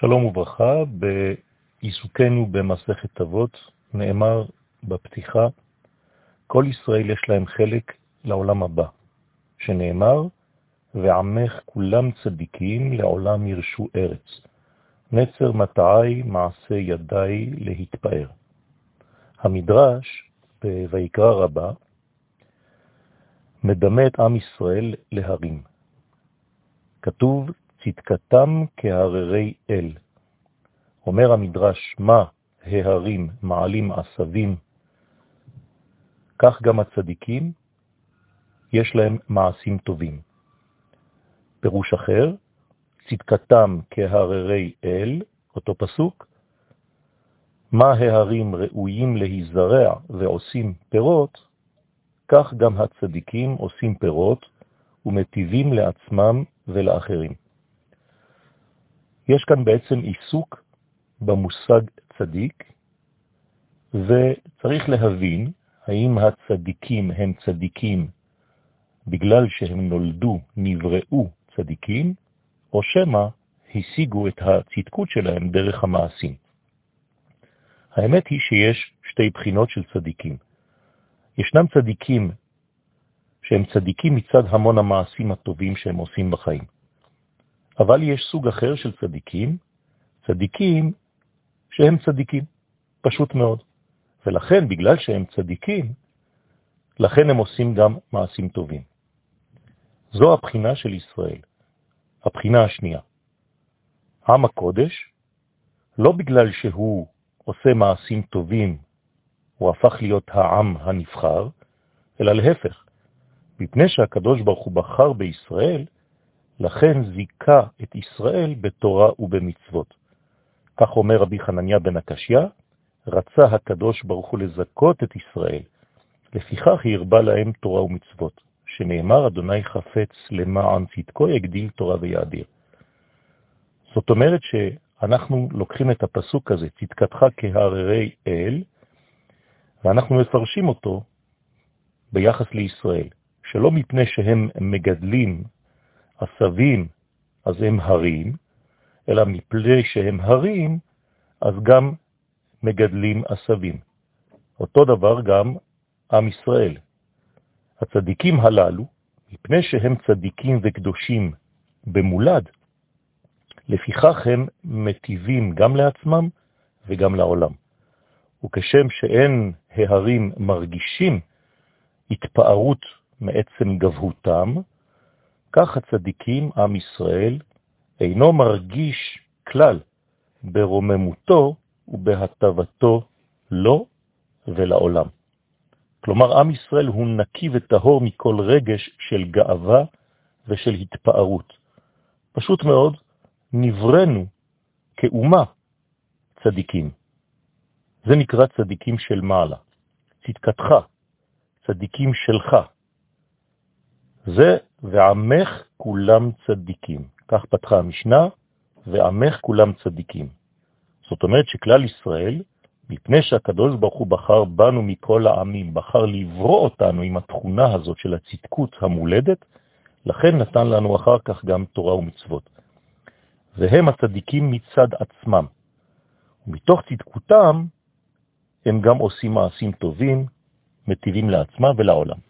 שלום וברכה, בעיסוקנו במסכת אבות נאמר בפתיחה, כל ישראל יש להם חלק לעולם הבא, שנאמר, ועמך כולם צדיקים לעולם ירשו ארץ, נצר מטעי מעשה ידי להתפאר. המדרש בויקרא רבה מדמה את עם ישראל להרים. כתוב צדקתם כהררי אל. אומר המדרש, מה ההרים מעלים עשבים, כך גם הצדיקים, יש להם מעשים טובים. פירוש אחר, צדקתם כהררי אל, אותו פסוק, מה ההרים ראויים להיזרע ועושים פירות, כך גם הצדיקים עושים פירות ומטיבים לעצמם ולאחרים. יש כאן בעצם עיסוק במושג צדיק, וצריך להבין האם הצדיקים הם צדיקים בגלל שהם נולדו, נבראו צדיקים, או שמה השיגו את הצדקות שלהם דרך המעשים. האמת היא שיש שתי בחינות של צדיקים. ישנם צדיקים שהם צדיקים מצד המון המעשים הטובים שהם עושים בחיים. אבל יש סוג אחר של צדיקים, צדיקים שהם צדיקים, פשוט מאוד. ולכן, בגלל שהם צדיקים, לכן הם עושים גם מעשים טובים. זו הבחינה של ישראל, הבחינה השנייה. עם הקודש, לא בגלל שהוא עושה מעשים טובים, הוא הפך להיות העם הנבחר, אלא להפך, מפני שהקדוש ברוך הוא בחר בישראל, לכן זיקה את ישראל בתורה ובמצוות. כך אומר רבי חנניה בן הקשיא, רצה הקדוש ברוך הוא לזכות את ישראל, לפיכך הרבה להם תורה ומצוות, שנאמר אדוני חפץ למען צדקו יגדיל תורה ויאדיר. זאת אומרת שאנחנו לוקחים את הפסוק הזה, צדקתך כהררי אל, ואנחנו מפרשים אותו ביחס לישראל, שלא מפני שהם מגדלים עשבים, אז הם הרים, אלא מפני שהם הרים, אז גם מגדלים עשבים. אותו דבר גם עם ישראל. הצדיקים הללו, מפני שהם צדיקים וקדושים במולד, לפיכך הם מטיבים גם לעצמם וגם לעולם. וכשם שאין ההרים מרגישים התפארות מעצם גבהותם, כך הצדיקים, עם ישראל, אינו מרגיש כלל ברוממותו ובהטבתו לו ולעולם. כלומר, עם ישראל הוא נקי וטהור מכל רגש של גאווה ושל התפארות. פשוט מאוד, נברנו כאומה צדיקים. זה נקרא צדיקים של מעלה. צדקתך, צדיקים שלך. זה ועמך כולם צדיקים. כך פתחה המשנה, ועמך כולם צדיקים. זאת אומרת שכלל ישראל, מפני שהקדוש ברוך הוא בחר בנו מכל העמים, בחר לברוא אותנו עם התכונה הזאת של הצדקות המולדת, לכן נתן לנו אחר כך גם תורה ומצוות. והם הצדיקים מצד עצמם. ומתוך צדקותם הם גם עושים מעשים טובים, מטיבים לעצמם ולעולם.